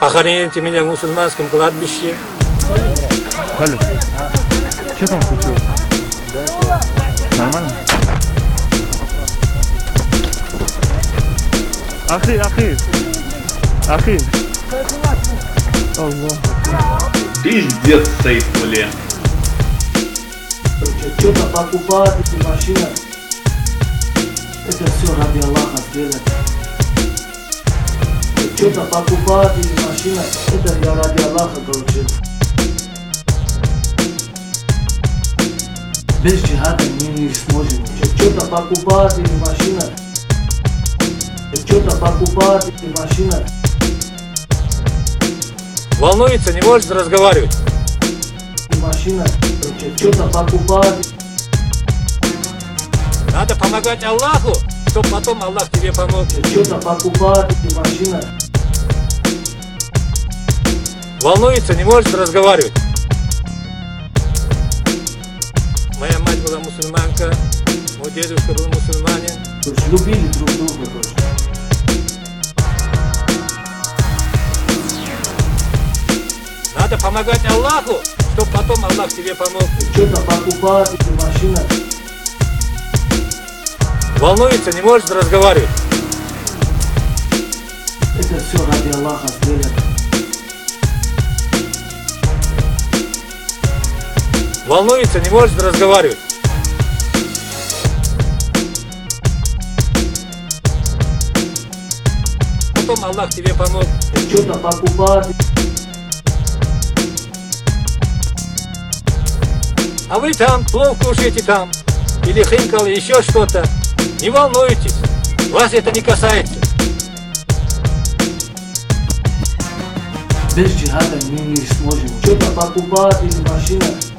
Похороните меня в мусульманском кладбище. Алло. Что там случилось? Нормально? Ахи, ахи. Ахи. Аллах. Пиздец, Сейфуле. Что-то покупать эти машины. Это все ради Аллаха сделать. Что-то покупать эти машины. Это я ради Аллаха короче. Без джихада мы не сможем. Что-то покупать эти машины. Что-то покупать эти машины. Волнуется, не может разговаривать. Машина. Что-то покупать. Надо помогать Аллаху, чтобы потом Аллах тебе помог. Что-то покупать эти машины. Волнуется, не может разговаривать. Моя мать была мусульманка, мой дедушка был мусульманин. Короче, любили друг друга, короче. Надо помогать Аллаху, чтобы потом Аллах тебе помог. Что-то покупать эти машины. Волнуется, не может разговаривать. Это все ради Аллаха сделать. Волнуется, не может разговаривать. Потом Аллах тебе помог. Что-то покупать. А вы там плов кушаете там. Или хинкал, еще что-то. Не волнуйтесь. Вас это не касается. Без джихада мы не сможем. Что-то покупать эти машины.